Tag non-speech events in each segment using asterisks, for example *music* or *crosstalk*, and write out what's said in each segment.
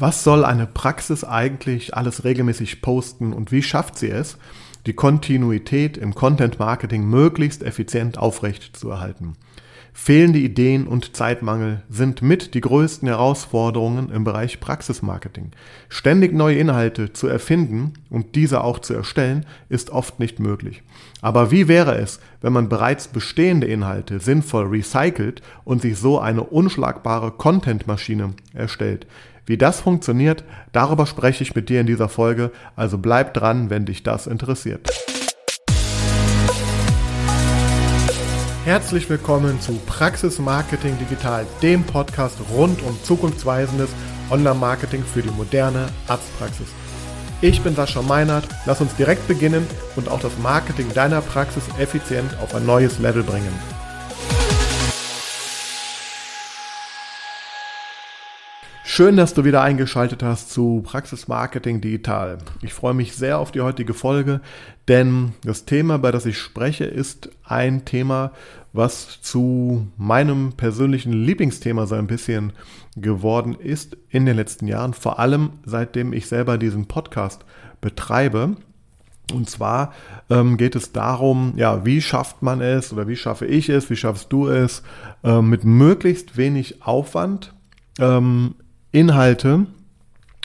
Was soll eine Praxis eigentlich alles regelmäßig posten und wie schafft sie es, die Kontinuität im Content Marketing möglichst effizient aufrecht zu erhalten? Fehlende Ideen und Zeitmangel sind mit die größten Herausforderungen im Bereich Praxismarketing. Ständig neue Inhalte zu erfinden und diese auch zu erstellen, ist oft nicht möglich. Aber wie wäre es, wenn man bereits bestehende Inhalte sinnvoll recycelt und sich so eine unschlagbare Content-Maschine erstellt? Wie das funktioniert, darüber spreche ich mit dir in dieser Folge, also bleib dran, wenn dich das interessiert. Herzlich willkommen zu Praxis Marketing Digital, dem Podcast rund um zukunftsweisendes Online-Marketing für die moderne Arztpraxis. Ich bin Sascha Meinert, lass uns direkt beginnen und auch das Marketing deiner Praxis effizient auf ein neues Level bringen. Schön, dass du wieder eingeschaltet hast zu Praxis Marketing Digital. Ich freue mich sehr auf die heutige Folge, denn das Thema, bei das ich spreche, ist ein Thema, was zu meinem persönlichen Lieblingsthema so ein bisschen geworden ist in den letzten Jahren, vor allem seitdem ich selber diesen Podcast betreibe. Und zwar ähm, geht es darum, ja, wie schafft man es oder wie schaffe ich es, wie schaffst du es, äh, mit möglichst wenig Aufwand ähm, Inhalte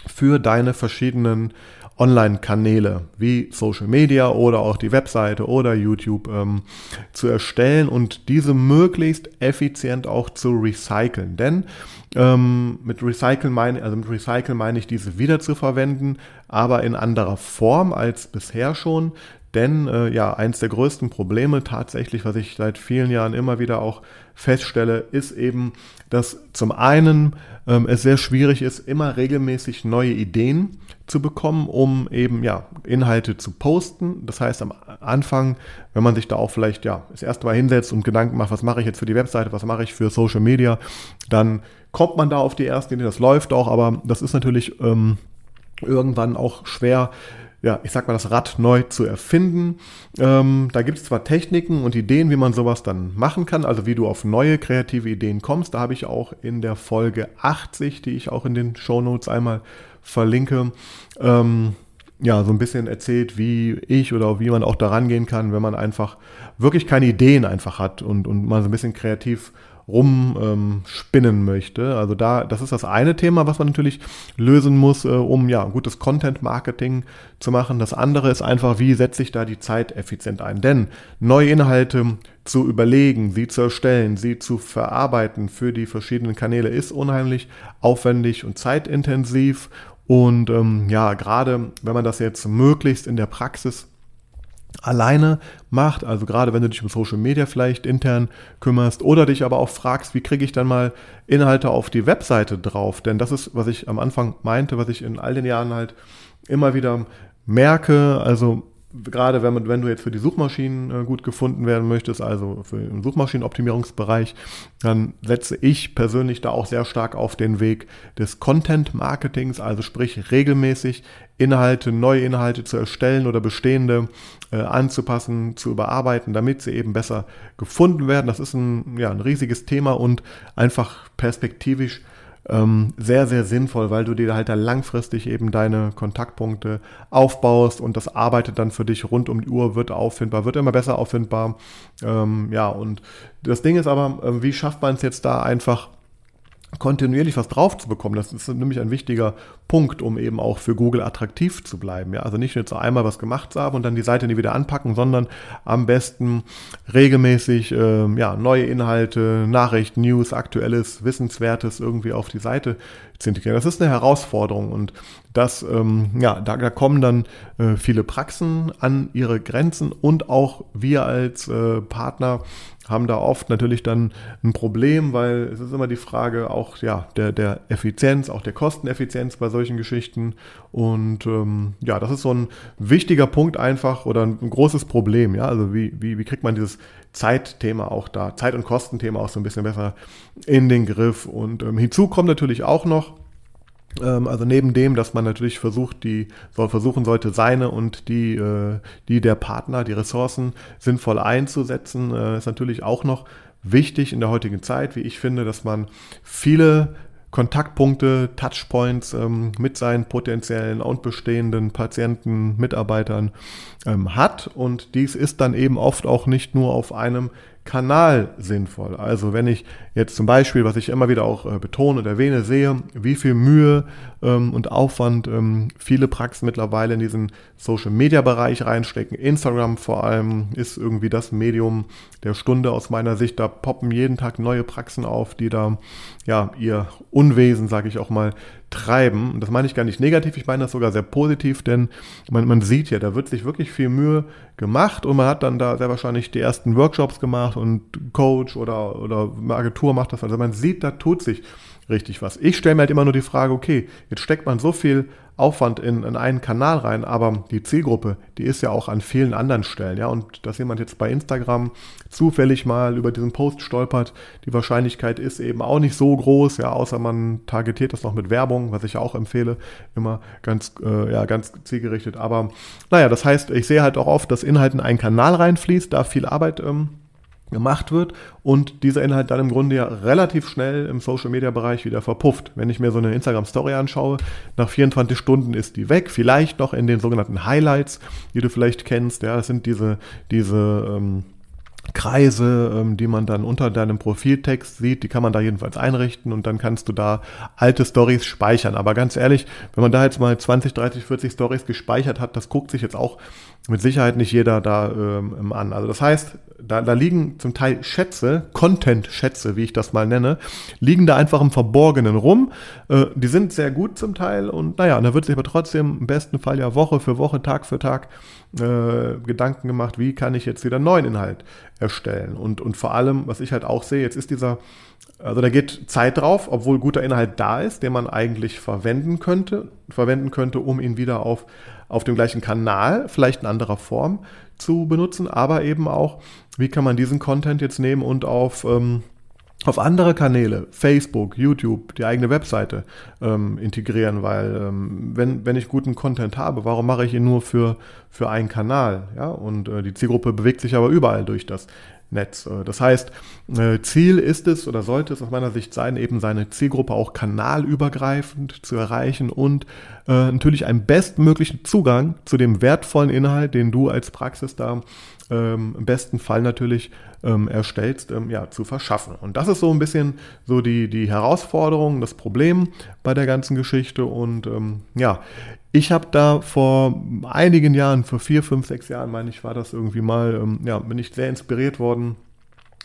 für deine verschiedenen Online-Kanäle wie Social Media oder auch die Webseite oder YouTube ähm, zu erstellen und diese möglichst effizient auch zu recyceln. Denn ähm, mit Recyceln meine, also mit Recyceln meine ich diese wieder zu verwenden, aber in anderer Form als bisher schon. Denn äh, ja, eins der größten Probleme tatsächlich, was ich seit vielen Jahren immer wieder auch feststelle, ist eben, dass zum einen ähm, es sehr schwierig ist, immer regelmäßig neue Ideen zu bekommen, um eben ja Inhalte zu posten. Das heißt, am Anfang, wenn man sich da auch vielleicht ja das erste Mal hinsetzt und Gedanken macht, was mache ich jetzt für die Webseite, was mache ich für Social Media, dann kommt man da auf die erste Idee. Das läuft auch, aber das ist natürlich ähm, irgendwann auch schwer ja, ich sag mal, das Rad neu zu erfinden. Ähm, da gibt es zwar Techniken und Ideen, wie man sowas dann machen kann, also wie du auf neue kreative Ideen kommst. Da habe ich auch in der Folge 80, die ich auch in den Show Notes einmal verlinke, ähm, ja, so ein bisschen erzählt, wie ich oder wie man auch daran gehen kann, wenn man einfach wirklich keine Ideen einfach hat und, und mal so ein bisschen kreativ rumspinnen ähm, möchte. Also da, das ist das eine Thema, was man natürlich lösen muss, äh, um ja gutes Content-Marketing zu machen. Das andere ist einfach, wie setze ich da die Zeit effizient ein? Denn neue Inhalte zu überlegen, sie zu erstellen, sie zu verarbeiten für die verschiedenen Kanäle ist unheimlich aufwendig und zeitintensiv. Und ähm, ja, gerade wenn man das jetzt möglichst in der Praxis alleine macht, also gerade wenn du dich um Social Media vielleicht intern kümmerst oder dich aber auch fragst, wie kriege ich dann mal Inhalte auf die Webseite drauf, denn das ist, was ich am Anfang meinte, was ich in all den Jahren halt immer wieder merke, also gerade wenn, man, wenn du jetzt für die Suchmaschinen äh, gut gefunden werden möchtest, also für den Suchmaschinenoptimierungsbereich, dann setze ich persönlich da auch sehr stark auf den Weg des Content Marketings, also sprich regelmäßig Inhalte, neue Inhalte zu erstellen oder bestehende äh, anzupassen, zu überarbeiten, damit sie eben besser gefunden werden. Das ist ein, ja, ein riesiges Thema und einfach perspektivisch ähm, sehr, sehr sinnvoll, weil du dir halt da langfristig eben deine Kontaktpunkte aufbaust und das arbeitet dann für dich rund um die Uhr, wird auffindbar, wird immer besser auffindbar. Ähm, ja, und das Ding ist aber, äh, wie schafft man es jetzt da einfach kontinuierlich was drauf zu bekommen. Das ist nämlich ein wichtiger Punkt, um eben auch für Google attraktiv zu bleiben. Ja, also nicht nur zu einmal was gemacht zu haben und dann die Seite nie wieder anpacken, sondern am besten regelmäßig äh, ja, neue Inhalte, Nachrichten, News, aktuelles, Wissenswertes irgendwie auf die Seite zu integrieren. Das ist eine Herausforderung und das, ähm, ja, da, da kommen dann äh, viele Praxen an ihre Grenzen und auch wir als äh, Partner haben da oft natürlich dann ein Problem, weil es ist immer die Frage auch ja, der, der Effizienz, auch der Kosteneffizienz bei solchen Geschichten. Und ähm, ja, das ist so ein wichtiger Punkt einfach oder ein, großes Problem. Ja, also wie, wie, wie kriegt man dieses Zeitthema auch da, Zeit- und Kostenthema auch so ein bisschen besser in den Griff. Und ähm, hinzu kommt natürlich auch noch, ähm, also neben dem, dass man natürlich versucht, die soll versuchen sollte, seine und die, äh, die der Partner, die Ressourcen sinnvoll einzusetzen, äh, ist natürlich auch noch wichtig in der heutigen Zeit, wie ich finde, dass man viele Kontaktpunkte, Touchpoints ähm, mit seinen potenziellen und bestehenden Patienten, Mitarbeitern ähm, hat. Und dies ist dann eben oft auch nicht nur auf einem Kanal sinnvoll. Also wenn ich jetzt zum Beispiel, was ich immer wieder auch äh, betone und erwähne, sehe, wie viel Mühe ähm, und Aufwand ähm, viele Praxen mittlerweile in diesen Social-Media-Bereich reinstecken. Instagram vor allem ist irgendwie das Medium der Stunde aus meiner Sicht. Da poppen jeden Tag neue Praxen auf, die da ja ihr Unwesen, sage ich auch mal, treiben. Und das meine ich gar nicht negativ, ich meine das sogar sehr positiv, denn man, man sieht ja, da wird sich wirklich viel Mühe gemacht und man hat dann da sehr wahrscheinlich die ersten Workshops gemacht und Coach oder, oder Agentur macht das. Also man sieht, da tut sich richtig was. Ich stelle mir halt immer nur die Frage, okay, jetzt steckt man so viel Aufwand in, in einen Kanal rein, aber die Zielgruppe, die ist ja auch an vielen anderen Stellen, ja. Und dass jemand jetzt bei Instagram zufällig mal über diesen Post stolpert, die Wahrscheinlichkeit ist eben auch nicht so groß, ja, außer man targetiert das noch mit Werbung, was ich ja auch empfehle, immer ganz, äh, ja, ganz zielgerichtet. Aber naja, das heißt, ich sehe halt auch oft, dass Inhalt in einen Kanal reinfließt, da viel Arbeit ähm, gemacht wird und dieser Inhalt dann im Grunde ja relativ schnell im Social Media Bereich wieder verpufft. Wenn ich mir so eine Instagram Story anschaue, nach 24 Stunden ist die weg, vielleicht noch in den sogenannten Highlights, die du vielleicht kennst, ja, das sind diese, diese, ähm, Kreise, ähm, die man dann unter deinem Profiltext sieht, die kann man da jedenfalls einrichten und dann kannst du da alte Stories speichern. Aber ganz ehrlich, wenn man da jetzt mal 20, 30, 40 Stories gespeichert hat, das guckt sich jetzt auch mit Sicherheit nicht jeder da ähm, an. Also das heißt, da, da liegen zum Teil Schätze, Content-Schätze, wie ich das mal nenne, liegen da einfach im Verborgenen rum. Äh, die sind sehr gut zum Teil und naja, da wird sich aber trotzdem im besten Fall ja Woche für Woche, Tag für Tag äh, Gedanken gemacht, wie kann ich jetzt wieder neuen Inhalt erstellen. Und, und vor allem, was ich halt auch sehe, jetzt ist dieser, also da geht Zeit drauf, obwohl guter Inhalt da ist, den man eigentlich verwenden könnte, verwenden könnte, um ihn wieder auf, auf dem gleichen Kanal, vielleicht in anderer Form zu benutzen, aber eben auch, wie kann man diesen Content jetzt nehmen und auf, ähm, auf andere Kanäle, Facebook, YouTube, die eigene Webseite ähm, integrieren, weil ähm, wenn, wenn ich guten Content habe, warum mache ich ihn nur für, für einen Kanal? Ja? Und äh, die Zielgruppe bewegt sich aber überall durch das Netz. Äh, das heißt, äh, Ziel ist es oder sollte es aus meiner Sicht sein, eben seine Zielgruppe auch kanalübergreifend zu erreichen und äh, natürlich einen bestmöglichen Zugang zu dem wertvollen Inhalt, den du als Praxis da ähm, im besten Fall natürlich ähm, erstellst, ähm, ja, zu verschaffen. Und das ist so ein bisschen so die, die Herausforderung, das Problem bei der ganzen Geschichte. Und ja, ich habe da vor einigen Jahren, vor vier, fünf, sechs Jahren, meine ich, war das irgendwie mal, ähm, ja, bin ich sehr inspiriert worden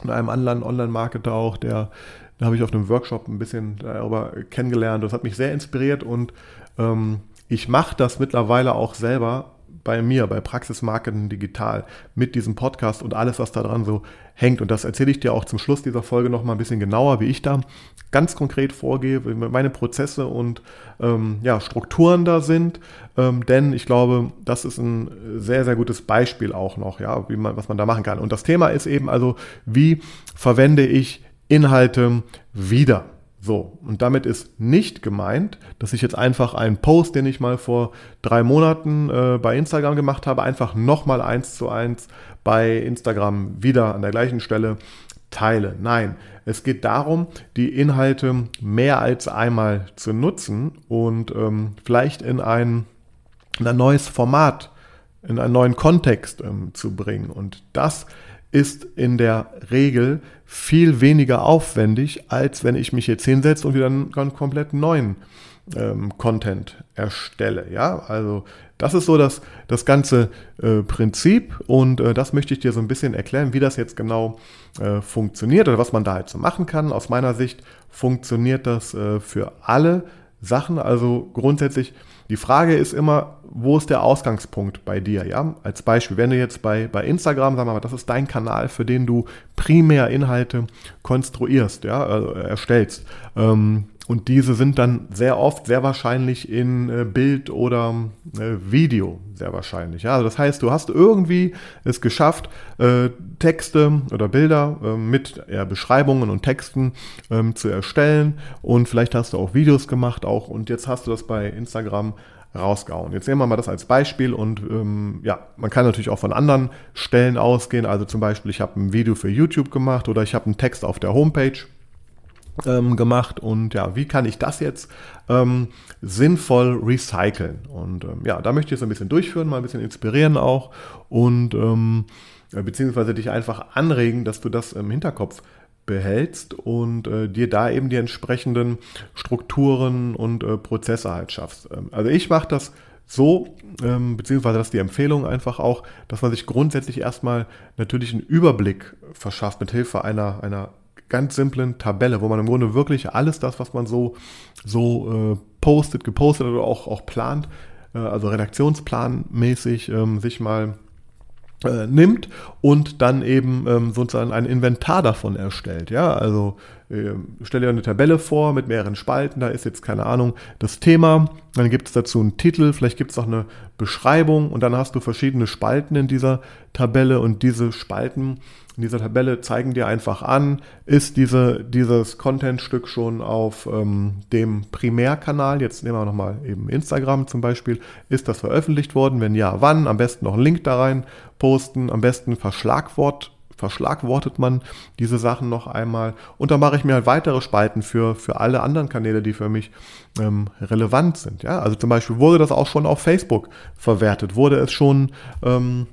von einem anderen Online-Marketer auch, der, da habe ich auf einem Workshop ein bisschen darüber kennengelernt. Das hat mich sehr inspiriert und ähm, ich mache das mittlerweile auch selber bei mir, bei Praxis Marketing Digital, mit diesem Podcast und alles, was da dran so hängt. Und das erzähle ich dir auch zum Schluss dieser Folge nochmal ein bisschen genauer, wie ich da ganz konkret vorgehe, wie meine Prozesse und ähm, ja, Strukturen da sind. Ähm, denn ich glaube, das ist ein sehr, sehr gutes Beispiel auch noch, ja, wie man, was man da machen kann. Und das Thema ist eben also, wie verwende ich Inhalte wieder? So, und damit ist nicht gemeint, dass ich jetzt einfach einen Post, den ich mal vor drei Monaten äh, bei Instagram gemacht habe, einfach nochmal eins zu eins bei Instagram wieder an der gleichen Stelle teile. Nein, es geht darum, die Inhalte mehr als einmal zu nutzen und ähm, vielleicht in ein, in ein neues Format, in einen neuen Kontext ähm, zu bringen. Und das ist in der Regel viel weniger aufwendig, als wenn ich mich jetzt hinsetze und wieder einen, einen komplett neuen ähm, Content erstelle. Ja, also das ist so das, das ganze äh, Prinzip und äh, das möchte ich dir so ein bisschen erklären, wie das jetzt genau äh, funktioniert oder was man da halt so machen kann. Aus meiner Sicht funktioniert das äh, für alle Sachen. Also grundsätzlich, die Frage ist immer, wo ist der Ausgangspunkt bei dir? Ja, als Beispiel, wenn du jetzt bei, bei Instagram, sagen wir mal, das ist dein Kanal, für den du primär Inhalte konstruierst, ja, also erstellst. Ähm, und diese sind dann sehr oft, sehr wahrscheinlich in äh, Bild oder äh, Video, sehr wahrscheinlich. Ja, also das heißt, du hast irgendwie es geschafft, äh, Texte oder Bilder äh, mit Beschreibungen und Texten ähm, zu erstellen. Und vielleicht hast du auch Videos gemacht auch. Und jetzt hast du das bei Instagram rausgehauen. Jetzt nehmen wir mal das als Beispiel und ähm, ja, man kann natürlich auch von anderen Stellen ausgehen. Also zum Beispiel, ich habe ein Video für YouTube gemacht oder ich habe einen Text auf der Homepage ähm, gemacht und ja, wie kann ich das jetzt ähm, sinnvoll recyceln? Und ähm, ja, da möchte ich es ein bisschen durchführen, mal ein bisschen inspirieren auch und ähm, beziehungsweise dich einfach anregen, dass du das im Hinterkopf behältst und äh, dir da eben die entsprechenden Strukturen und äh, Prozesse halt schaffst. Ähm, also ich mache das so, ähm, beziehungsweise das ist die Empfehlung einfach auch, dass man sich grundsätzlich erstmal natürlich einen Überblick verschafft mit Hilfe einer, einer ganz simplen Tabelle, wo man im Grunde wirklich alles das, was man so, so äh, postet, gepostet oder auch, auch plant, äh, also redaktionsplanmäßig ähm, sich mal äh, nimmt und dann eben ähm, sozusagen ein Inventar davon erstellt. Ja, also äh, stell dir eine Tabelle vor mit mehreren Spalten, da ist jetzt keine Ahnung das Thema, dann gibt es dazu einen Titel, vielleicht gibt es auch eine Beschreibung und dann hast du verschiedene Spalten in dieser Tabelle und diese Spalten in dieser Tabelle zeigen dir einfach an, ist diese, dieses Contentstück schon auf ähm, dem Primärkanal, jetzt nehmen wir nochmal eben Instagram zum Beispiel, ist das veröffentlicht worden? Wenn ja, wann? Am besten noch einen Link da rein posten, am besten Verschlagwort verschlagwortet man diese Sachen noch einmal. Und dann mache ich mir halt weitere Spalten für, für alle anderen Kanäle, die für mich ähm, relevant sind. Ja, also zum Beispiel wurde das auch schon auf Facebook verwertet, wurde es schon ähm,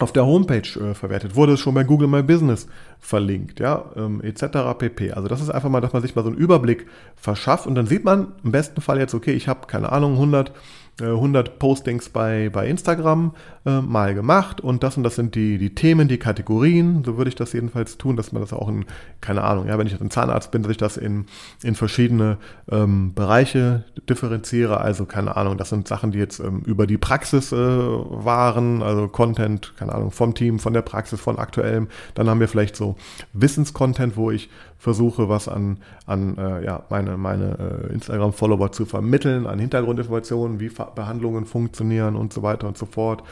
auf der Homepage äh, verwertet, wurde es schon bei Google My Business verlinkt, ja, ähm, etc. pp. Also das ist einfach mal, dass man sich mal so einen Überblick verschafft und dann sieht man im besten Fall jetzt, okay, ich habe keine Ahnung, 100 100 äh, Postings bei, bei Instagram äh, mal gemacht und das und das sind die, die Themen, die Kategorien. So würde ich das jedenfalls tun, dass man das auch in, keine Ahnung, ja, wenn ich ein Zahnarzt bin, dass ich das in, in verschiedene ähm, Bereiche differenziere. Also keine Ahnung, das sind Sachen, die jetzt ähm, über die Praxis äh, waren, also Content, keine Ahnung, vom Team, von der Praxis, von aktuellem. Dann haben wir vielleicht so Wissenscontent, wo ich versuche, was an, an äh, ja, meine, meine äh, Instagram-Follower zu vermitteln, an Hintergrundinformationen, wie Behandlungen funktionieren und so weiter und so fort.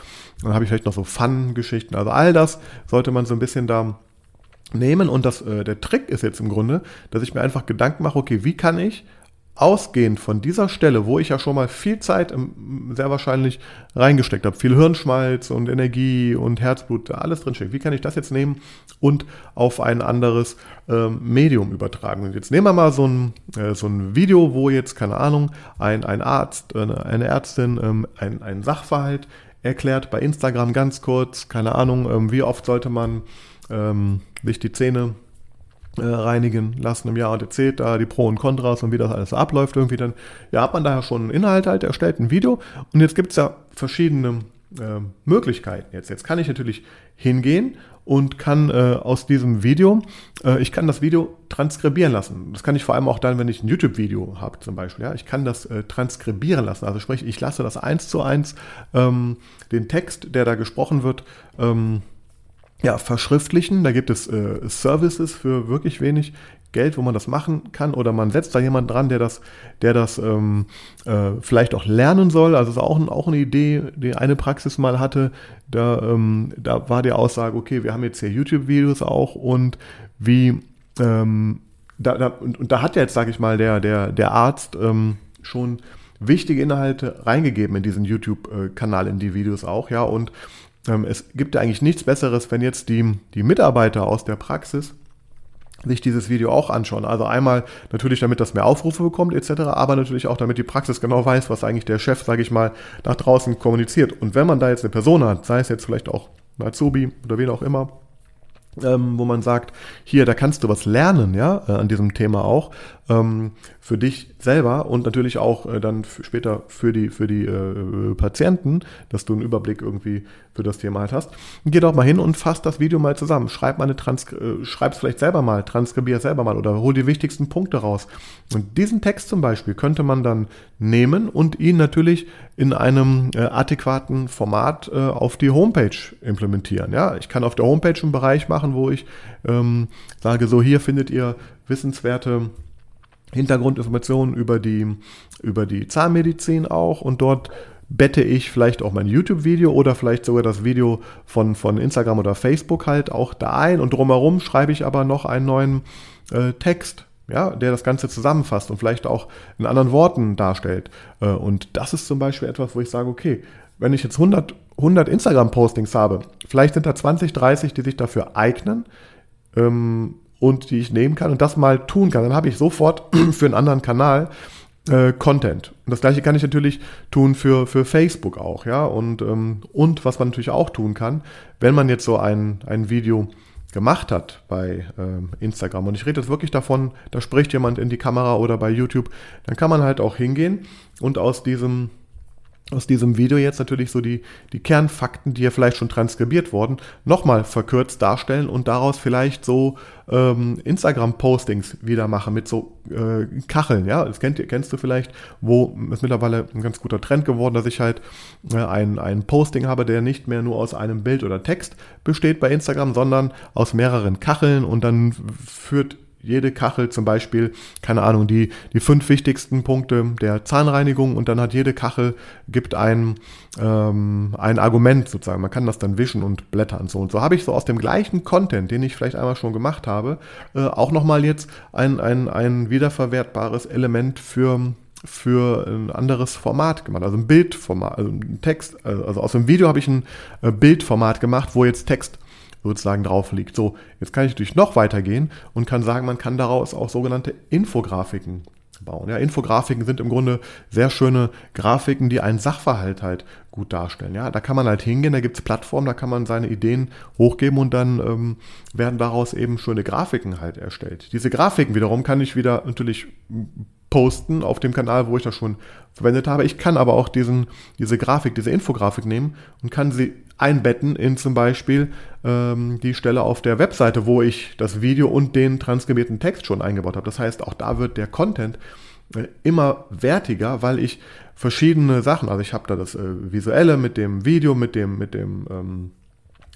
Dann habe ich vielleicht noch so Fun-Geschichten. Also all das sollte man so ein bisschen da nehmen. Und das, äh, der Trick ist jetzt im Grunde, dass ich mir einfach Gedanken mache, okay, wie kann ich ausgehend von dieser Stelle, wo ich ja schon mal viel Zeit sehr wahrscheinlich reingesteckt habe, viel Hirnschmalz und Energie und Herzblut, alles drinsteckt, wie kann ich das jetzt nehmen und auf ein anderes äh, Medium übertragen? Und jetzt nehmen wir mal so ein, äh, so ein Video, wo jetzt, keine Ahnung, ein, ein Arzt, äh, eine Ärztin ähm, ein, ein Sachverhalt erklärt bei Instagram ganz kurz, keine Ahnung, ähm, wie oft sollte man ähm, sich die Zähne äh, reinigen lassen im Jahr und erzählt da die Pro und Kontras und wie das alles abläuft irgendwie, dann ja, hat man daher schon einen Inhalt halt erstellt, ein Video und jetzt gibt es ja verschiedene äh, Möglichkeiten jetzt. Jetzt kann ich natürlich hingehen und kann äh, aus diesem Video, äh, ich kann das Video transkribieren lassen. Das kann ich vor allem auch dann, wenn ich ein YouTube-Video habe zum Beispiel. Ja, ich kann das äh, transkribieren lassen. Also sprich, ich lasse das eins zu eins ähm, den Text, der da gesprochen wird, ähm, ja, verschriftlichen. Da gibt es äh, Services für wirklich wenig Geld, wo man das machen kann. Oder man setzt da jemanden dran, der das, der das ähm, äh, vielleicht auch lernen soll. Also ist auch, auch eine Idee, die eine Praxis mal hatte. Da, ähm, da war die Aussage, okay, wir haben jetzt hier YouTube-Videos auch und wie ähm, da, da, und, und, da hat jetzt, sage ich mal, der, der, der Arzt ähm, schon wichtige Inhalte reingegeben in diesen YouTube-Kanal, in die Videos auch, ja. Und es gibt ja eigentlich nichts Besseres, wenn jetzt die, die Mitarbeiter aus der Praxis sich dieses Video auch anschauen. Also einmal natürlich, damit das mehr Aufrufe bekommt etc., aber natürlich auch, damit die Praxis genau weiß, was eigentlich der Chef, sage ich mal, nach draußen kommuniziert. Und wenn man da jetzt eine Person hat, sei es jetzt vielleicht auch ein Azubi oder wen auch immer, ähm, wo man sagt, hier, da kannst du was lernen, ja, äh, an diesem Thema auch, ähm, für dich selber und natürlich auch äh, dann später für die, für die äh, Patienten, dass du einen Überblick irgendwie für das Thema halt hast. Geh doch mal hin und fass das Video mal zusammen. Schreib mal eine Trans äh, schreib's vielleicht selber mal, transkribier selber mal oder hol die wichtigsten Punkte raus. Und diesen Text zum Beispiel könnte man dann nehmen und ihn natürlich in einem äh, adäquaten Format äh, auf die Homepage implementieren. Ja, ich kann auf der Homepage einen Bereich machen, wo ich ähm, sage, so hier findet ihr wissenswerte Hintergrundinformationen über die, über die Zahnmedizin auch und dort bette ich vielleicht auch mein YouTube-Video oder vielleicht sogar das Video von, von Instagram oder Facebook halt auch da ein und drumherum schreibe ich aber noch einen neuen äh, Text, ja, der das Ganze zusammenfasst und vielleicht auch in anderen Worten darstellt. Äh, und das ist zum Beispiel etwas, wo ich sage, okay, wenn ich jetzt 100, 100 Instagram-Postings habe, vielleicht sind da 20, 30, die sich dafür eignen, ähm, und die ich nehmen kann und das mal tun kann, dann habe ich sofort *clears throat* für einen anderen Kanal äh, Content. Und das gleiche kann ich natürlich tun für, für Facebook auch, ja. Und, ähm, und was man natürlich auch tun kann, wenn man jetzt so ein, ein Video gemacht hat bei ähm, Instagram. Und ich rede jetzt wirklich davon, da spricht jemand in die Kamera oder bei YouTube, dann kann man halt auch hingehen und aus diesem aus diesem Video jetzt natürlich so die, die Kernfakten, die ja vielleicht schon transkribiert wurden, nochmal verkürzt darstellen und daraus vielleicht so ähm, Instagram-Postings wieder machen mit so äh, Kacheln. Ja, das kennt, kennst du vielleicht, wo ist mittlerweile ein ganz guter Trend geworden, dass ich halt äh, ein, ein Posting habe, der nicht mehr nur aus einem Bild oder Text besteht bei Instagram, sondern aus mehreren Kacheln und dann führt jede Kachel zum Beispiel, keine Ahnung, die, die fünf wichtigsten Punkte der Zahnreinigung und dann hat jede Kachel, gibt ein, ähm, ein Argument sozusagen. Man kann das dann wischen und blättern. So und so habe ich so aus dem gleichen Content, den ich vielleicht einmal schon gemacht habe, äh, auch nochmal jetzt ein, ein, ein wiederverwertbares Element für für ein anderes Format gemacht, also ein Bildformat, also ein Text, also aus dem Video habe ich ein äh, Bildformat gemacht, wo jetzt Text sozusagen drauf liegt. So, jetzt kann ich natürlich noch weitergehen und kann sagen, man kann daraus auch sogenannte Infografiken bauen. Ja, Infografiken sind im Grunde sehr schöne Grafiken, die einen Sachverhalt halt gut darstellen. Ja, da kann man halt hingehen, da gibt es Plattformen, da kann man seine Ideen hochgeben und dann ähm, werden daraus eben schöne Grafiken halt erstellt. Diese Grafiken wiederum kann ich wieder natürlich posten auf dem Kanal, wo ich das schon verwendet habe. Ich kann aber auch diesen, diese Grafik, diese Infografik nehmen und kann sie einbetten in zum Beispiel ähm, die Stelle auf der Webseite, wo ich das Video und den transkribierten Text schon eingebaut habe. Das heißt, auch da wird der Content äh, immer wertiger, weil ich verschiedene Sachen, also ich habe da das äh, Visuelle mit dem Video, mit dem, mit dem ähm,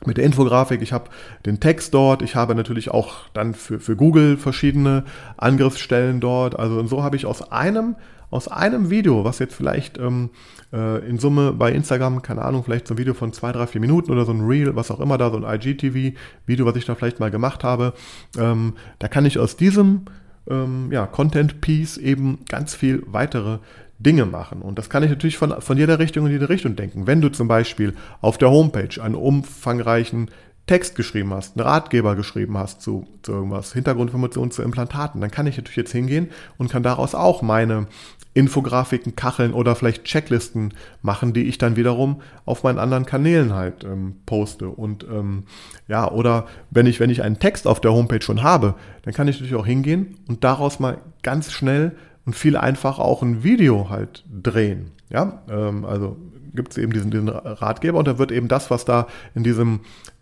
mit der Infografik, ich habe den Text dort, ich habe natürlich auch dann für, für Google verschiedene Angriffsstellen dort. Also und so habe ich aus einem, aus einem Video, was jetzt vielleicht ähm, äh, in Summe bei Instagram, keine Ahnung, vielleicht so ein Video von zwei, drei, vier Minuten oder so ein Reel, was auch immer da, so ein IGTV-Video, was ich da vielleicht mal gemacht habe, ähm, da kann ich aus diesem ähm, ja, Content-Piece eben ganz viel weitere Dinge machen. Und das kann ich natürlich von, von jeder Richtung in jede Richtung denken. Wenn du zum Beispiel auf der Homepage einen umfangreichen Text geschrieben hast, einen Ratgeber geschrieben hast zu, zu irgendwas, Hintergrundinformationen zu Implantaten, dann kann ich natürlich jetzt hingehen und kann daraus auch meine Infografiken, Kacheln oder vielleicht Checklisten machen, die ich dann wiederum auf meinen anderen Kanälen halt ähm, poste. Und ähm, ja, oder wenn ich, wenn ich einen Text auf der Homepage schon habe, dann kann ich natürlich auch hingehen und daraus mal ganz schnell und viel einfacher auch ein Video halt drehen. Ja, ähm, also gibt es eben diesen, diesen Ratgeber und da wird eben das, was da in diesem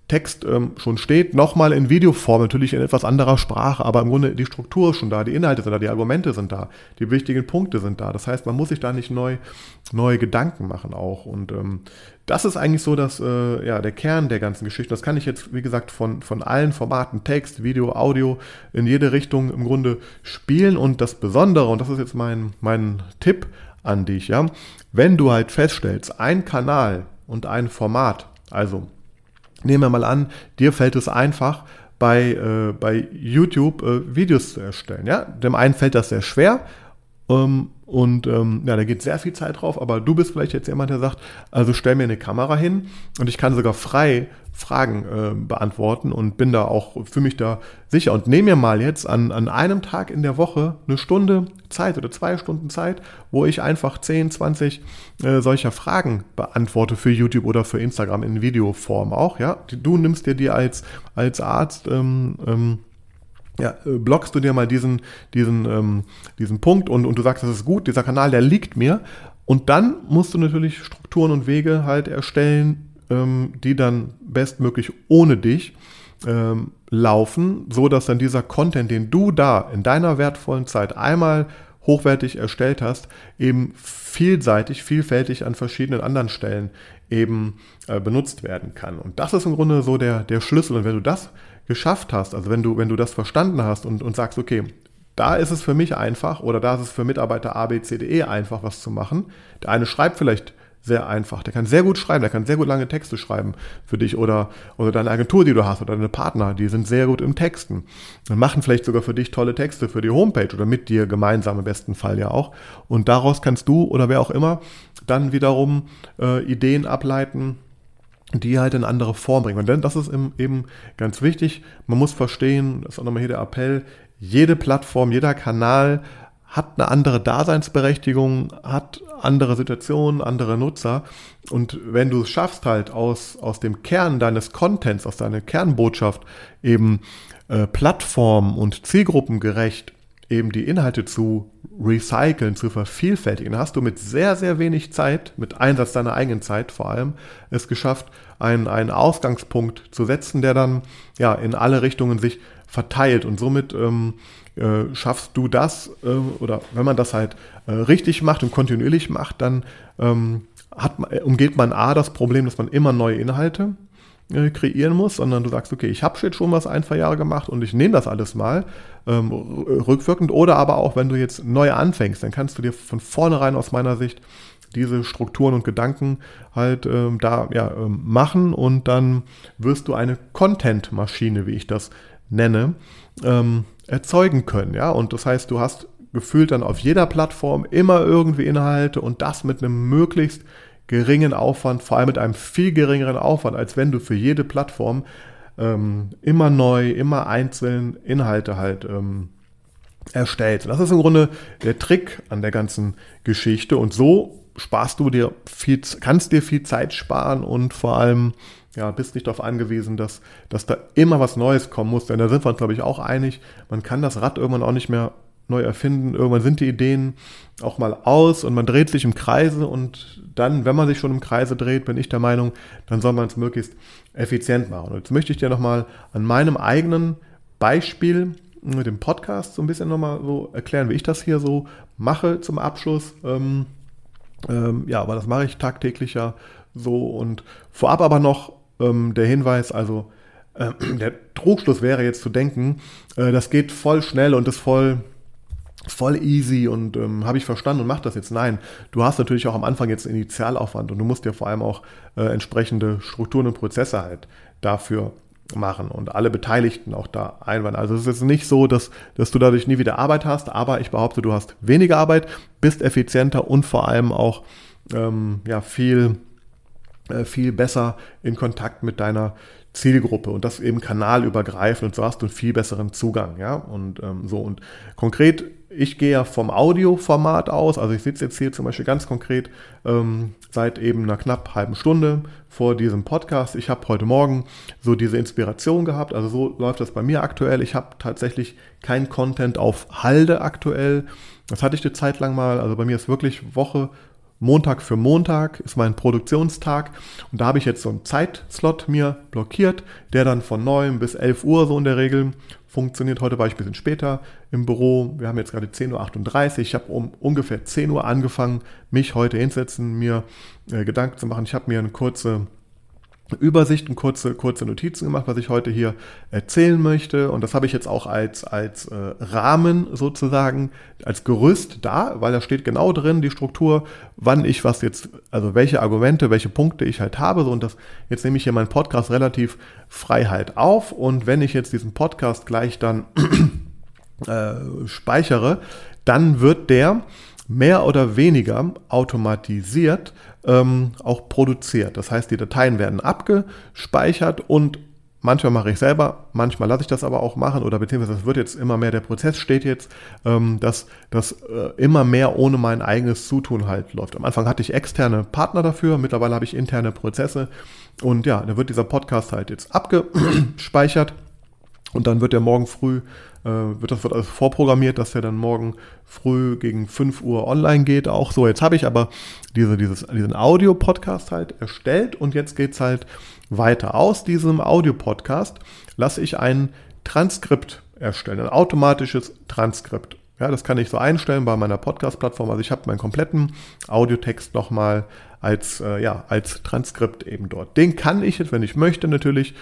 Text ähm, schon steht, nochmal in Videoform, natürlich in etwas anderer Sprache, aber im Grunde die Struktur ist schon da, die Inhalte sind da, die Argumente sind da, die wichtigen Punkte sind da. Das heißt, man muss sich da nicht neu, neue Gedanken machen auch. Und ähm, das ist eigentlich so dass, äh, ja, der Kern der ganzen Geschichte. Das kann ich jetzt, wie gesagt, von, von allen Formaten, Text, Video, Audio, in jede Richtung im Grunde spielen. Und das Besondere, und das ist jetzt mein, mein Tipp an dich, ja, wenn du halt feststellst, ein Kanal und ein Format, also Nehmen wir mal an, dir fällt es einfach, bei, äh, bei YouTube äh, Videos zu erstellen. Ja? Dem einen fällt das sehr schwer ähm, und ähm, ja, da geht sehr viel Zeit drauf, aber du bist vielleicht jetzt jemand, der sagt, also stell mir eine Kamera hin und ich kann sogar frei Fragen äh, beantworten und bin da auch für mich da sicher. Und nehme mir mal jetzt an, an einem Tag in der Woche eine Stunde Zeit oder zwei Stunden Zeit, wo ich einfach 10, 20 äh, solcher Fragen beantworte für YouTube oder für Instagram in Videoform auch. Ja, Du nimmst dir die als, als Arzt ähm, ähm, ja, äh, blockst du dir mal diesen, diesen, ähm, diesen Punkt und, und du sagst, das ist gut, dieser Kanal, der liegt mir. Und dann musst du natürlich Strukturen und Wege halt erstellen, ähm, die dann bestmöglich ohne dich ähm, laufen, so dass dann dieser Content, den du da in deiner wertvollen Zeit einmal hochwertig erstellt hast, eben vielseitig, vielfältig an verschiedenen anderen Stellen eben äh, benutzt werden kann. Und das ist im Grunde so der, der Schlüssel. Und wenn du das geschafft hast, also wenn du, wenn du das verstanden hast und, und sagst, okay, da ist es für mich einfach oder da ist es für Mitarbeiter A, B, C, D, E einfach, was zu machen. Der eine schreibt vielleicht sehr einfach, der kann sehr gut schreiben, der kann sehr gut lange Texte schreiben für dich oder, oder deine Agentur, die du hast oder deine Partner, die sind sehr gut im Texten und machen vielleicht sogar für dich tolle Texte für die Homepage oder mit dir gemeinsam im besten Fall ja auch. Und daraus kannst du oder wer auch immer dann wiederum äh, Ideen ableiten, die halt in andere Form bringen. Und das ist eben ganz wichtig. Man muss verstehen, das ist auch nochmal hier der Appell, jede Plattform, jeder Kanal hat eine andere Daseinsberechtigung, hat andere Situationen, andere Nutzer. Und wenn du es schaffst, halt aus, aus dem Kern deines Contents, aus deiner Kernbotschaft eben äh, plattform- und zielgruppengerecht eben die Inhalte zu recyceln, zu vervielfältigen, hast du mit sehr, sehr wenig Zeit, mit Einsatz deiner eigenen Zeit vor allem, es geschafft, einen, einen Ausgangspunkt zu setzen, der dann ja in alle Richtungen sich verteilt. Und somit ähm, äh, schaffst du das äh, oder wenn man das halt äh, richtig macht und kontinuierlich macht, dann ähm, hat, umgeht man A das Problem, dass man immer neue Inhalte äh, kreieren muss, sondern du sagst, okay, ich habe jetzt schon was ein, zwei Jahre gemacht und ich nehme das alles mal ähm, rückwirkend. Oder aber auch, wenn du jetzt neu anfängst, dann kannst du dir von vornherein aus meiner Sicht diese Strukturen und Gedanken halt ähm, da ja, ähm, machen und dann wirst du eine Content-Maschine, wie ich das nenne, ähm, erzeugen können. Ja? Und das heißt, du hast gefühlt dann auf jeder Plattform immer irgendwie Inhalte und das mit einem möglichst geringen Aufwand, vor allem mit einem viel geringeren Aufwand, als wenn du für jede Plattform ähm, immer neu, immer einzeln Inhalte halt ähm, erstellst. das ist im Grunde der Trick an der ganzen Geschichte. Und so sparst du dir viel, kannst dir viel Zeit sparen und vor allem ja, bist nicht darauf angewiesen, dass, dass da immer was Neues kommen muss, denn da sind wir uns, glaube ich, auch einig, man kann das Rad irgendwann auch nicht mehr neu erfinden. Irgendwann sind die Ideen auch mal aus und man dreht sich im Kreise und dann, wenn man sich schon im Kreise dreht, bin ich der Meinung, dann soll man es möglichst effizient machen. Und jetzt möchte ich dir nochmal an meinem eigenen Beispiel mit dem Podcast so ein bisschen nochmal so erklären, wie ich das hier so mache zum Abschluss. Ähm, ähm, ja, aber das mache ich tagtäglich ja so und vorab aber noch ähm, der Hinweis, also äh, *clears throat* der Trugschluss wäre jetzt zu denken, äh, das geht voll schnell und ist voll voll easy und ähm, habe ich verstanden und mach das jetzt. Nein, du hast natürlich auch am Anfang jetzt Initialaufwand und du musst dir vor allem auch äh, entsprechende Strukturen und Prozesse halt dafür machen und alle Beteiligten auch da einweihen. Also es ist jetzt nicht so, dass, dass du dadurch nie wieder Arbeit hast, aber ich behaupte, du hast weniger Arbeit, bist effizienter und vor allem auch ähm, ja, viel, äh, viel besser in Kontakt mit deiner Zielgruppe und das eben kanalübergreifend und so hast du einen viel besseren Zugang, ja. Und ähm, so und konkret, ich gehe ja vom Audioformat aus, also ich sitze jetzt hier zum Beispiel ganz konkret ähm, seit eben einer knapp halben Stunde vor diesem Podcast. Ich habe heute Morgen so diese Inspiration gehabt, also so läuft das bei mir aktuell. Ich habe tatsächlich kein Content auf Halde aktuell. Das hatte ich eine Zeit lang mal, also bei mir ist wirklich Woche Montag für Montag ist mein Produktionstag und da habe ich jetzt so einen Zeitslot mir blockiert, der dann von 9 bis 11 Uhr so in der Regel funktioniert. Heute war ich ein bisschen später im Büro. Wir haben jetzt gerade 10.38 Uhr. Ich habe um ungefähr 10 Uhr angefangen, mich heute hinsetzen, mir äh, Gedanken zu machen. Ich habe mir eine kurze Übersicht und kurze, kurze Notizen gemacht, was ich heute hier erzählen möchte. Und das habe ich jetzt auch als, als äh, Rahmen sozusagen, als Gerüst da, weil da steht genau drin die Struktur, wann ich was jetzt, also welche Argumente, welche Punkte ich halt habe. So, und das, jetzt nehme ich hier meinen Podcast relativ frei halt auf. Und wenn ich jetzt diesen Podcast gleich dann *clears throat* äh, speichere, dann wird der mehr oder weniger automatisiert ähm, auch produziert. Das heißt, die Dateien werden abgespeichert und manchmal mache ich selber, manchmal lasse ich das aber auch machen oder beziehungsweise das wird jetzt immer mehr, der Prozess steht jetzt, ähm, dass das äh, immer mehr ohne mein eigenes Zutun halt läuft. Am Anfang hatte ich externe Partner dafür, mittlerweile habe ich interne Prozesse und ja, da wird dieser Podcast halt jetzt abgespeichert und dann wird der morgen früh äh, wird das wird also vorprogrammiert, dass der dann morgen früh gegen 5 Uhr online geht. Auch so, jetzt habe ich aber diese, dieses, diesen Audio-Podcast halt erstellt und jetzt geht es halt weiter. Aus diesem Audio-Podcast lasse ich ein Transkript erstellen, ein automatisches Transkript. Ja, das kann ich so einstellen bei meiner Podcast-Plattform. Also ich habe meinen kompletten Audiotext nochmal als, äh, ja, als Transkript eben dort. Den kann ich jetzt, wenn ich möchte, natürlich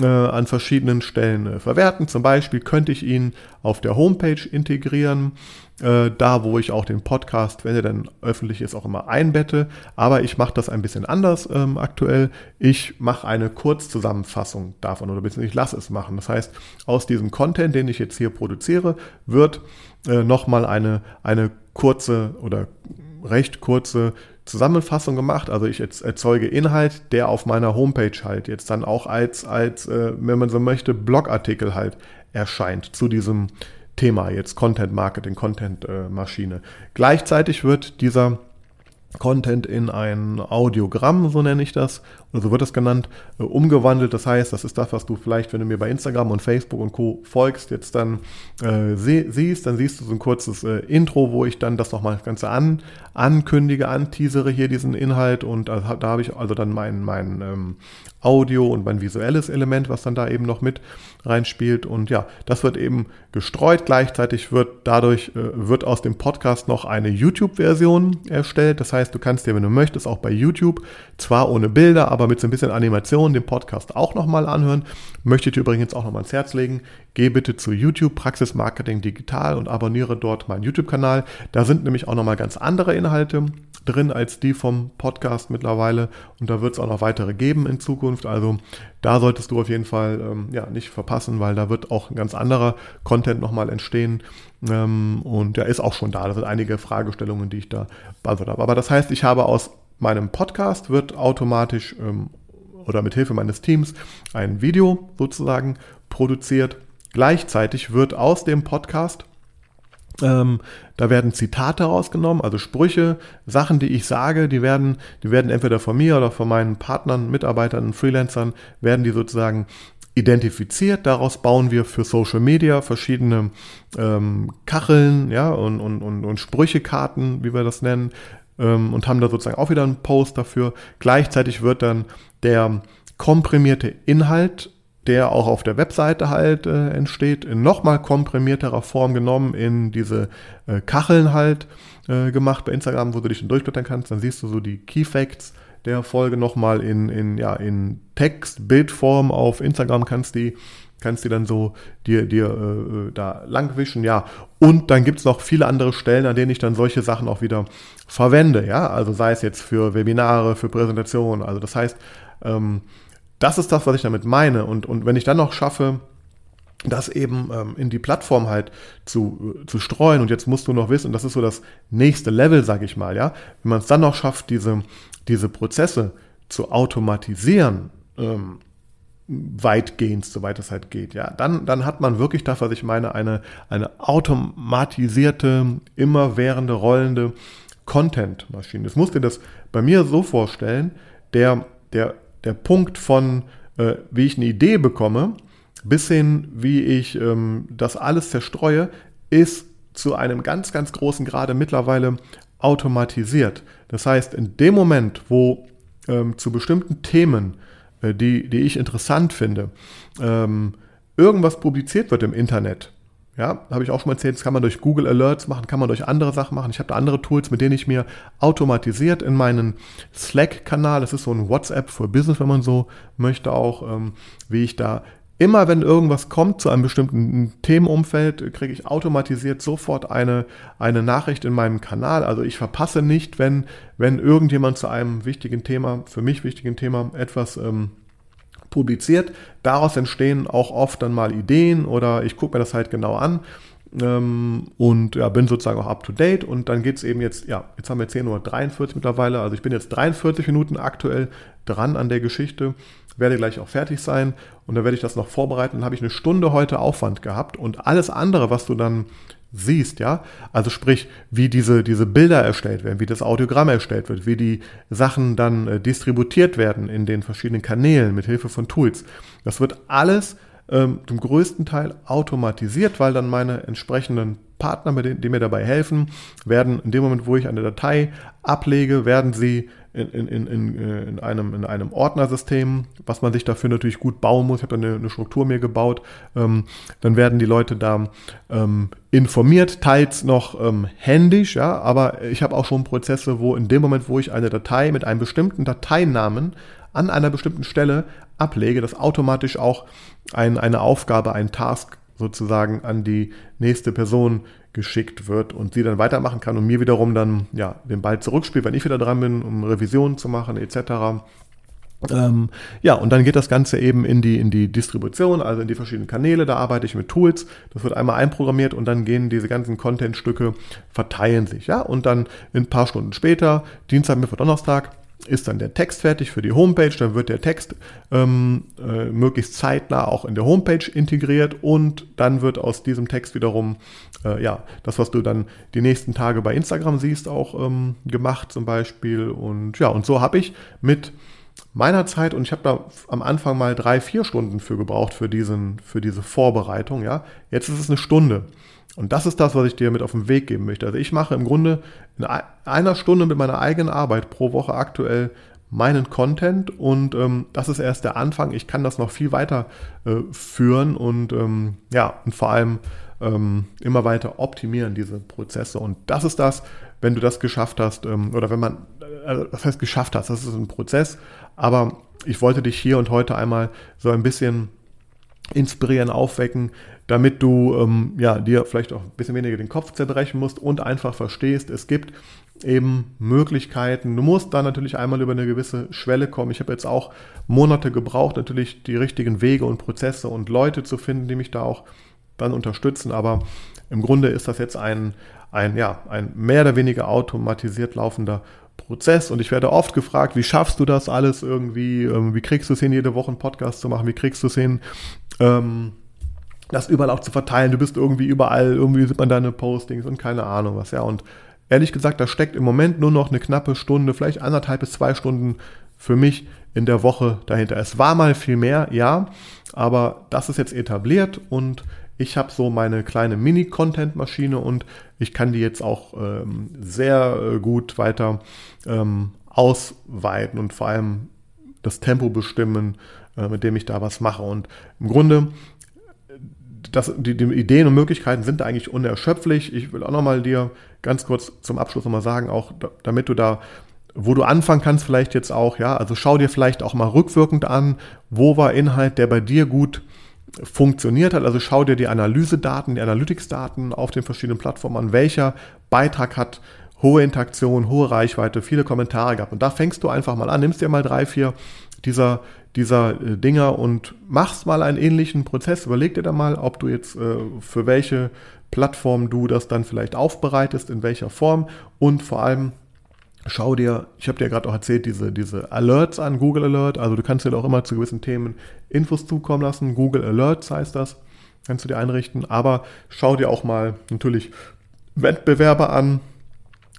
äh, an verschiedenen Stellen äh, verwerten. Zum Beispiel könnte ich ihn auf der Homepage integrieren, äh, da wo ich auch den Podcast, wenn er dann öffentlich ist, auch immer einbette. Aber ich mache das ein bisschen anders ähm, aktuell. Ich mache eine Kurzzusammenfassung davon oder beziehungsweise ich lasse es machen. Das heißt, aus diesem Content, den ich jetzt hier produziere, wird äh, nochmal eine, eine kurze oder recht kurze Zusammenfassung gemacht. Also ich erzeuge Inhalt, der auf meiner Homepage halt jetzt dann auch als, als äh, wenn man so möchte, Blogartikel halt erscheint zu diesem Thema jetzt Content Marketing, Content äh, Maschine. Gleichzeitig wird dieser Content in ein Audiogramm, so nenne ich das, oder so wird das genannt, äh, umgewandelt. Das heißt, das ist das, was du vielleicht, wenn du mir bei Instagram und Facebook und Co. folgst, jetzt dann äh, sie siehst. Dann siehst du so ein kurzes äh, Intro, wo ich dann das nochmal das Ganze an, ankündige, anteasere hier diesen Inhalt und da, da habe ich also dann mein, mein ähm, Audio und mein visuelles Element, was dann da eben noch mit reinspielt. Und ja, das wird eben gestreut. Gleichzeitig wird dadurch, äh, wird aus dem Podcast noch eine YouTube-Version erstellt. Das heißt, du kannst dir, wenn du möchtest, auch bei YouTube, zwar ohne Bilder, aber mit so ein bisschen Animation, den Podcast auch nochmal anhören. Möchte ich dir übrigens auch nochmal ans Herz legen. Geh bitte zu YouTube Praxis Marketing Digital und abonniere dort meinen YouTube-Kanal. Da sind nämlich auch nochmal ganz andere Inhalte drin als die vom Podcast mittlerweile. Und da wird es auch noch weitere geben in Zukunft. Also da solltest du auf jeden Fall ähm, ja, nicht verpassen, weil da wird auch ein ganz anderer Content nochmal entstehen. Ähm, und der ist auch schon da. Da sind einige Fragestellungen, die ich da beantwortet habe. Aber das heißt, ich habe aus meinem Podcast wird automatisch ähm, oder mit Hilfe meines Teams ein Video sozusagen produziert. Gleichzeitig wird aus dem Podcast ähm, da werden Zitate rausgenommen, also Sprüche, Sachen, die ich sage, die werden, die werden entweder von mir oder von meinen Partnern, Mitarbeitern, Freelancern, werden die sozusagen identifiziert. Daraus bauen wir für Social Media verschiedene ähm, Kacheln, ja, und, und, und, und Sprüchekarten, wie wir das nennen, ähm, und haben da sozusagen auch wieder einen Post dafür. Gleichzeitig wird dann der komprimierte Inhalt der auch auf der Webseite halt äh, entsteht, in nochmal komprimierterer Form genommen, in diese äh, Kacheln halt äh, gemacht bei Instagram, wo du dich dann durchblättern kannst. Dann siehst du so die Key Facts der Folge nochmal in, in, ja, in Text, Bildform auf Instagram kannst die kannst die dann so dir, dir äh, da langwischen, ja. Und dann gibt es noch viele andere Stellen, an denen ich dann solche Sachen auch wieder verwende, ja. Also sei es jetzt für Webinare, für Präsentationen. Also das heißt, ähm, das ist das, was ich damit meine. Und, und wenn ich dann noch schaffe, das eben ähm, in die Plattform halt zu, äh, zu streuen. Und jetzt musst du noch wissen, das ist so das nächste Level, sage ich mal, ja. Wenn man es dann noch schafft, diese, diese Prozesse zu automatisieren, ähm, weitgehend, soweit es halt geht, ja, dann, dann hat man wirklich das, was ich meine, eine, eine automatisierte, immerwährende, rollende Content-Maschine. Das musst dir das bei mir so vorstellen, der, der der Punkt von, äh, wie ich eine Idee bekomme, bis hin, wie ich ähm, das alles zerstreue, ist zu einem ganz, ganz großen Grade mittlerweile automatisiert. Das heißt, in dem Moment, wo ähm, zu bestimmten Themen, äh, die, die ich interessant finde, ähm, irgendwas publiziert wird im Internet, ja, habe ich auch schon mal erzählt, das kann man durch Google Alerts machen, kann man durch andere Sachen machen. Ich habe da andere Tools, mit denen ich mir automatisiert in meinen Slack-Kanal, das ist so ein WhatsApp für Business, wenn man so möchte, auch, ähm, wie ich da immer, wenn irgendwas kommt zu einem bestimmten Themenumfeld, kriege ich automatisiert sofort eine, eine Nachricht in meinem Kanal. Also ich verpasse nicht, wenn, wenn irgendjemand zu einem wichtigen Thema, für mich wichtigen Thema etwas ähm, publiziert. Daraus entstehen auch oft dann mal Ideen oder ich gucke mir das halt genau an ähm, und ja, bin sozusagen auch up to date. Und dann geht es eben jetzt, ja, jetzt haben wir 10.43 Uhr mittlerweile, also ich bin jetzt 43 Minuten aktuell dran an der Geschichte, werde gleich auch fertig sein und dann werde ich das noch vorbereiten. Dann habe ich eine Stunde heute Aufwand gehabt und alles andere, was du dann siehst, ja. Also sprich, wie diese, diese Bilder erstellt werden, wie das Audiogramm erstellt wird, wie die Sachen dann äh, distributiert werden in den verschiedenen Kanälen mit Hilfe von Tools. Das wird alles ähm, zum größten Teil automatisiert, weil dann meine entsprechenden Partner, die mir dabei helfen, werden in dem Moment, wo ich eine Datei ablege, werden sie in, in, in, in, einem, in einem Ordnersystem, was man sich dafür natürlich gut bauen muss. Ich habe eine, eine, Struktur mir gebaut. Ähm, dann werden die Leute da ähm, informiert, teils noch ähm, händisch, ja, aber ich habe auch schon Prozesse, wo in dem Moment, wo ich eine Datei mit einem bestimmten Dateinamen an einer bestimmten Stelle ablege, das automatisch auch ein, eine Aufgabe, ein Task sozusagen an die nächste Person geschickt wird und sie dann weitermachen kann und mir wiederum dann ja den Ball zurückspielt, wenn ich wieder dran bin, um Revisionen zu machen etc. Ähm, ja, und dann geht das Ganze eben in die, in die Distribution, also in die verschiedenen Kanäle. Da arbeite ich mit Tools. Das wird einmal einprogrammiert und dann gehen diese ganzen Content-Stücke, verteilen sich. Ja, und dann ein paar Stunden später, Dienstag, Mittwoch, Donnerstag, ist dann der Text fertig für die Homepage. Dann wird der Text ähm, äh, möglichst zeitnah auch in der Homepage integriert und dann wird aus diesem Text wiederum, äh, ja, das, was du dann die nächsten Tage bei Instagram siehst, auch ähm, gemacht zum Beispiel. Und ja, und so habe ich mit meiner Zeit, und ich habe da am Anfang mal drei, vier Stunden für gebraucht für, diesen, für diese Vorbereitung, ja. Jetzt ist es eine Stunde. Und das ist das, was ich dir mit auf den Weg geben möchte. Also ich mache im Grunde in einer Stunde mit meiner eigenen Arbeit pro Woche aktuell meinen Content und ähm, das ist erst der Anfang. Ich kann das noch viel weiter äh, führen und ähm, ja, und vor allem ähm, immer weiter optimieren, diese Prozesse. Und das ist das, wenn du das geschafft hast, ähm, oder wenn man, äh, das heißt geschafft hast, das ist ein Prozess, aber ich wollte dich hier und heute einmal so ein bisschen inspirieren, aufwecken, damit du ähm, ja, dir vielleicht auch ein bisschen weniger den Kopf zerbrechen musst und einfach verstehst, es gibt eben Möglichkeiten. Du musst da natürlich einmal über eine gewisse Schwelle kommen. Ich habe jetzt auch Monate gebraucht, natürlich die richtigen Wege und Prozesse und Leute zu finden, die mich da auch dann unterstützen. Aber im Grunde ist das jetzt ein, ein, ja, ein mehr oder weniger automatisiert laufender Prozess und ich werde oft gefragt, wie schaffst du das alles irgendwie, ähm, wie kriegst du es hin, jede Woche einen Podcast zu machen, wie kriegst du es hin, ähm, das überall auch zu verteilen, du bist irgendwie überall, irgendwie sieht man deine Postings und keine Ahnung was, ja, und ehrlich gesagt, da steckt im Moment nur noch eine knappe Stunde, vielleicht anderthalb bis zwei Stunden für mich in der Woche dahinter. Es war mal viel mehr, ja, aber das ist jetzt etabliert und ich habe so meine kleine Mini-Content-Maschine und ich kann die jetzt auch ähm, sehr äh, gut weiter ähm, ausweiten und vor allem das Tempo bestimmen, äh, mit dem ich da was mache. Und im Grunde, das, die, die, Ideen und Möglichkeiten sind da eigentlich unerschöpflich. Ich will auch nochmal dir ganz kurz zum Abschluss nochmal sagen, auch damit du da wo du anfangen kannst, vielleicht jetzt auch, ja, also schau dir vielleicht auch mal rückwirkend an, wo war Inhalt, der bei dir gut funktioniert hat. Also schau dir die Analysedaten, die Analytics-Daten auf den verschiedenen Plattformen an. Welcher Beitrag hat hohe Interaktion, hohe Reichweite, viele Kommentare gehabt. Und da fängst du einfach mal an, nimmst dir mal drei, vier dieser, dieser äh, Dinger und machst mal einen ähnlichen Prozess. Überleg dir da mal, ob du jetzt äh, für welche Plattform du das dann vielleicht aufbereitest, in welcher Form und vor allem schau dir, ich habe dir gerade auch erzählt, diese, diese Alerts an, Google Alert. Also du kannst dir auch immer zu gewissen Themen Infos zukommen lassen. Google Alerts heißt das. Kannst du dir einrichten. Aber schau dir auch mal natürlich Wettbewerber an,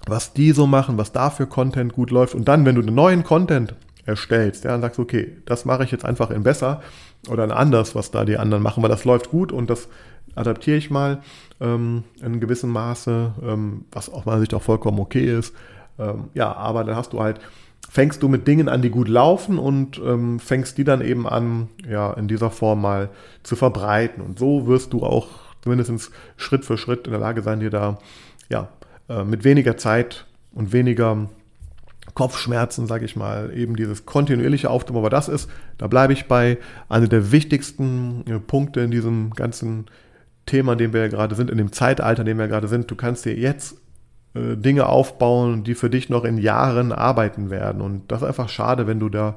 was die so machen, was da für Content gut läuft. Und dann, wenn du einen neuen Content erstellst, ja, dann sagst du, okay, das mache ich jetzt einfach in besser oder in anders, was da die anderen machen, weil das läuft gut und das adaptiere ich mal ähm, in gewissem Maße, ähm, was auch mal sich auch vollkommen okay ist. Ähm, ja, aber dann hast du halt, fängst du mit Dingen an, die gut laufen und ähm, fängst die dann eben an, ja, in dieser Form mal zu verbreiten. Und so wirst du auch zumindest Schritt für Schritt in der Lage sein, dir da, ja, äh, mit weniger Zeit und weniger Kopfschmerzen, sage ich mal, eben dieses kontinuierliche Aufbauen. Aber das ist, da bleibe ich bei, einer der wichtigsten äh, Punkte in diesem ganzen Thema, in dem wir gerade sind, in dem Zeitalter, in dem wir gerade sind. Du kannst dir jetzt äh, Dinge aufbauen, die für dich noch in Jahren arbeiten werden. Und das ist einfach schade, wenn du da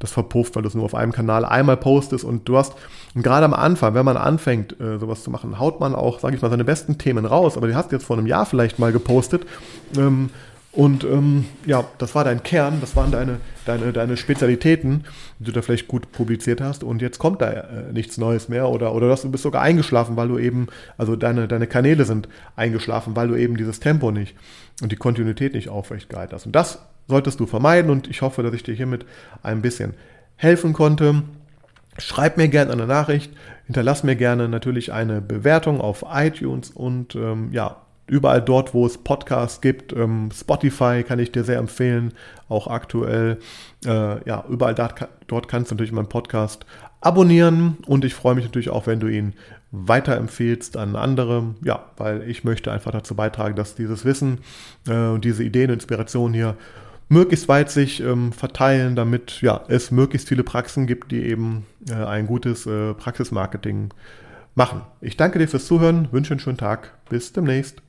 das verpufft, weil du es nur auf einem Kanal einmal postest und du hast, und gerade am Anfang, wenn man anfängt, äh, sowas zu machen, haut man auch, sage ich mal, seine besten Themen raus, aber die hast du jetzt vor einem Jahr vielleicht mal gepostet. Ähm, und ähm, ja, das war dein Kern, das waren deine, deine, deine Spezialitäten, die du da vielleicht gut publiziert hast. Und jetzt kommt da äh, nichts Neues mehr oder, oder du bist sogar eingeschlafen, weil du eben, also deine, deine Kanäle sind eingeschlafen, weil du eben dieses Tempo nicht und die Kontinuität nicht aufrecht gehalten hast. Und das solltest du vermeiden und ich hoffe, dass ich dir hiermit ein bisschen helfen konnte. Schreib mir gerne eine Nachricht, hinterlass mir gerne natürlich eine Bewertung auf iTunes und ähm, ja, überall dort, wo es Podcasts gibt. Ähm, Spotify kann ich dir sehr empfehlen, auch aktuell. Äh, ja, überall dort, dort kannst du natürlich meinen Podcast abonnieren und ich freue mich natürlich auch, wenn du ihn weiterempfehlst an andere, ja, weil ich möchte einfach dazu beitragen, dass dieses Wissen äh, und diese Ideen und Inspirationen hier möglichst weit sich ähm, verteilen, damit ja, es möglichst viele Praxen gibt, die eben äh, ein gutes äh, Praxismarketing machen. Ich danke dir fürs Zuhören, wünsche einen schönen Tag, bis demnächst.